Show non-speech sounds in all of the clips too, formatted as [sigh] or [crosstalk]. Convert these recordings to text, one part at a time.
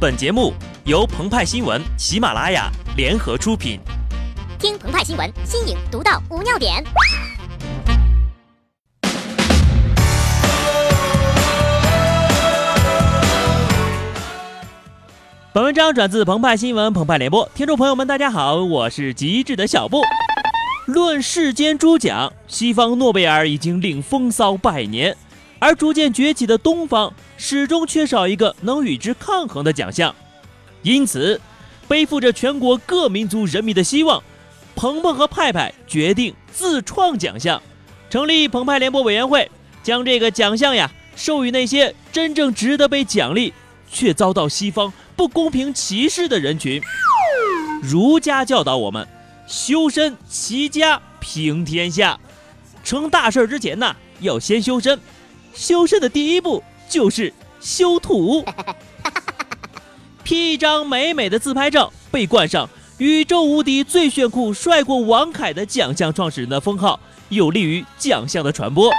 本节目由澎湃新闻、喜马拉雅联合出品。听澎湃新闻，新颖独到，无尿点。本文章转自澎湃新闻、澎湃联播，听众朋友们，大家好，我是极致的小布。论世间诸奖，西方诺贝尔已经领风骚百年，而逐渐崛起的东方。始终缺少一个能与之抗衡的奖项，因此，背负着全国各民族人民的希望，鹏鹏和派派决定自创奖项，成立澎湃联播委员会，将这个奖项呀授予那些真正值得被奖励却遭到西方不公平歧视的人群。儒家教导我们，修身齐家平天下，成大事之前呢，要先修身，修身的第一步。就是修图，P [laughs] 一张美美的自拍照，被冠上“宇宙无敌最炫酷帅过王凯”的奖项创始人的封号，有利于奖项的传播。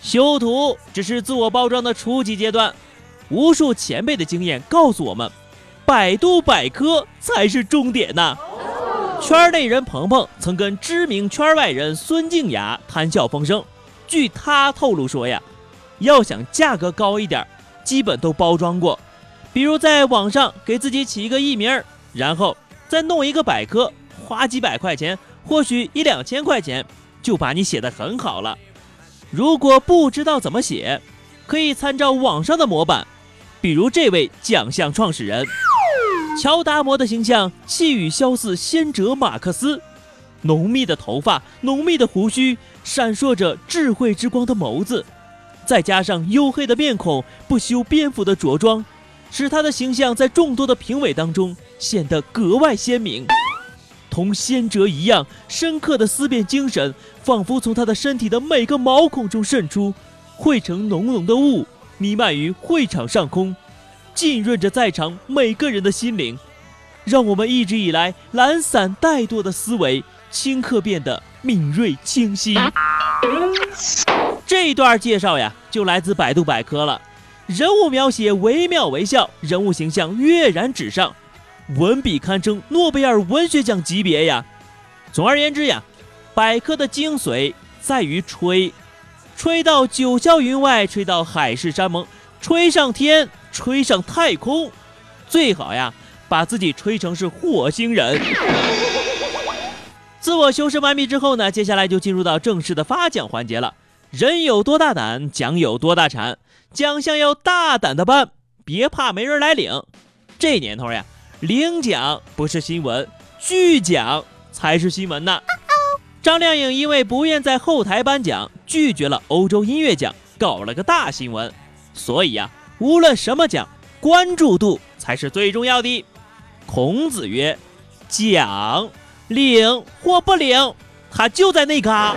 修图只是自我包装的初级阶段，无数前辈的经验告诉我们，百度百科才是重点呐。圈内人鹏鹏曾跟知名圈外人孙静雅谈笑风生，据他透露说呀。要想价格高一点，基本都包装过，比如在网上给自己起一个艺名，然后再弄一个百科，花几百块钱，或许一两千块钱，就把你写得很好了。如果不知道怎么写，可以参照网上的模板，比如这位奖项创始人乔达摩的形象，气宇萧似先哲马克思，浓密的头发，浓密的胡须，闪烁着智慧之光的眸子。再加上黝黑的面孔、不修边幅的着装，使他的形象在众多的评委当中显得格外鲜明。同先哲一样深刻的思辨精神，仿佛从他的身体的每个毛孔中渗出，汇成浓浓的雾，弥漫于会场上空，浸润着在场每个人的心灵，让我们一直以来懒散怠惰的思维，顷刻变得敏锐清晰。这段介绍呀，就来自百度百科了。人物描写惟妙惟肖，人物形象跃然纸上，文笔堪称诺贝尔文学奖级别呀。总而言之呀，百科的精髓在于吹，吹到九霄云外，吹到海誓山盟，吹上天，吹上太空，最好呀，把自己吹成是火星人。自我修饰完毕之后呢，接下来就进入到正式的发奖环节了。人有多大胆，奖有多大产。奖项要大胆的办，别怕没人来领。这年头呀，领奖不是新闻，拒奖才是新闻呢。张靓颖因为不愿在后台颁奖，拒绝了欧洲音乐奖，搞了个大新闻。所以呀，无论什么奖，关注度才是最重要的。孔子曰：“奖领或不领，他就在那嘎。”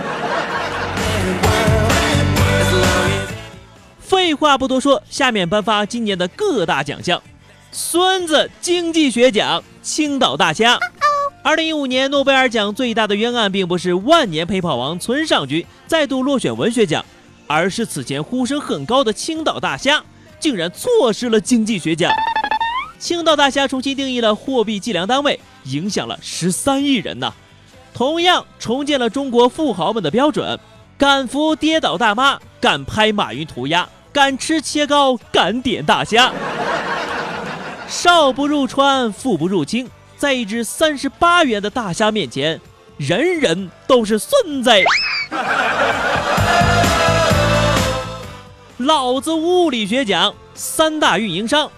废话不多说，下面颁发今年的各大奖项。孙子经济学奖，青岛大虾。二零一五年诺贝尔奖最大的冤案，并不是万年陪跑王村上君再度落选文学奖，而是此前呼声很高的青岛大虾竟然错失了经济学奖。青岛大虾重新定义了货币计量单位，影响了十三亿人呐。同样重建了中国富豪们的标准：敢扶跌倒大妈，敢拍马云涂鸦。敢吃切糕，敢点大虾。少不入川，富不入京，在一只三十八元的大虾面前，人人都是孙子。老子物理学奖三大运营商，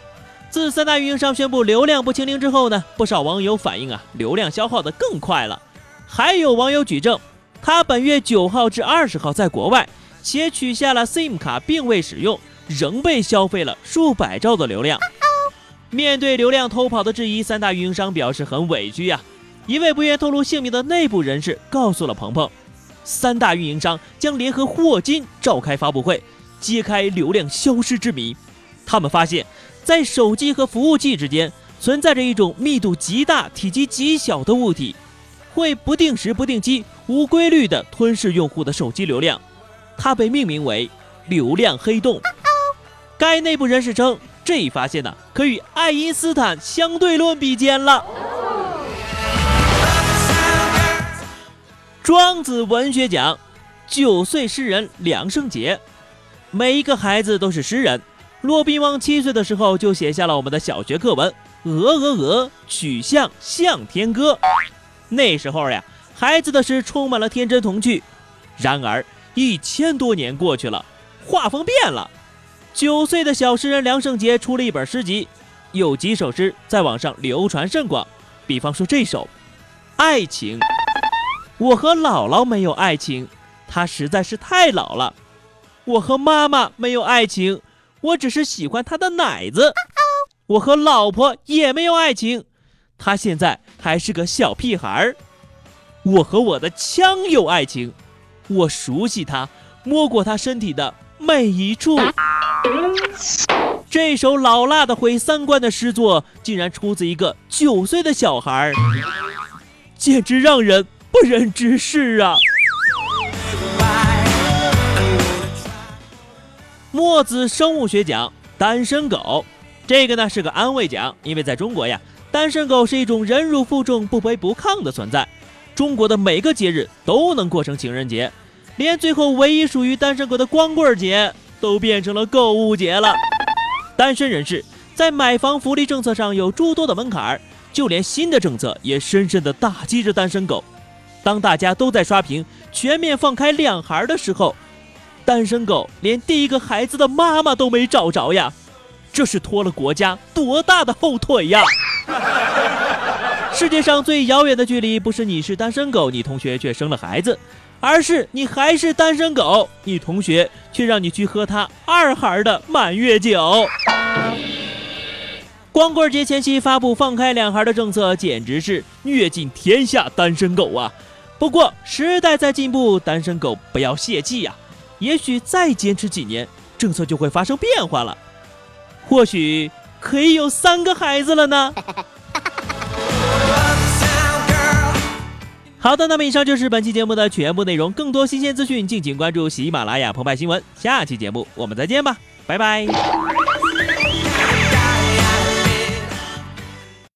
自三大运营商宣布流量不清零之后呢，不少网友反映啊，流量消耗的更快了。还有网友举证，他本月九号至二十号在国外。且取下了 SIM 卡并未使用，仍被消费了数百兆的流量。面对流量偷跑的质疑，三大运营商表示很委屈呀。一位不愿透露姓名的内部人士告诉了鹏鹏，三大运营商将联合霍金召开发布会，揭开流量消失之谜。他们发现，在手机和服务器之间存在着一种密度极大、体积极小的物体，会不定时、不定期、无规律地吞噬用户的手机流量。它被命名为“流量黑洞”。该内部人士称，这一发现呢，可与爱因斯坦相对论比肩了。庄子文学奖，九岁诗人梁胜杰。每一个孩子都是诗人。骆宾王七岁的时候就写下了我们的小学课文《鹅鹅鹅，曲项向天歌》。那时候呀，孩子的诗充满了天真童趣。然而一千多年过去了，画风变了。九岁的小诗人梁胜杰出了一本诗集，有几首诗在网上流传甚广。比方说这首《爱情》。我和姥姥没有爱情，她实在是太老了。我和妈妈没有爱情，我只是喜欢他的奶子。我和老婆也没有爱情，他现在还是个小屁孩儿。我和我的枪有爱情，我熟悉他，摸过他身体的每一处。这首老辣的毁三观的诗作，竟然出自一个九岁的小孩儿，简直让人。不忍直视啊！墨子生物学奖单身狗，这个呢是个安慰奖，因为在中国呀，单身狗是一种忍辱负重、不卑不亢的存在。中国的每个节日都能过成情人节，连最后唯一属于单身狗的光棍节都变成了购物节了。单身人士在买房福利政策上有诸多的门槛，就连新的政策也深深的打击着单身狗。当大家都在刷屏全面放开两孩的时候，单身狗连第一个孩子的妈妈都没找着呀！这是拖了国家多大的后腿呀！世界上最遥远的距离，不是你是单身狗，你同学却生了孩子，而是你还是单身狗，你同学却让你去喝他二孩的满月酒。光棍节前夕发布放开两孩的政策，简直是虐尽天下单身狗啊！不过时代在进步，单身狗不要泄气呀！也许再坚持几年，政策就会发生变化了，或许可以有三个孩子了呢。[laughs] 好的，那么以上就是本期节目的全部内容，更多新鲜资讯敬请关注喜马拉雅澎湃新闻。下期节目我们再见吧，拜拜。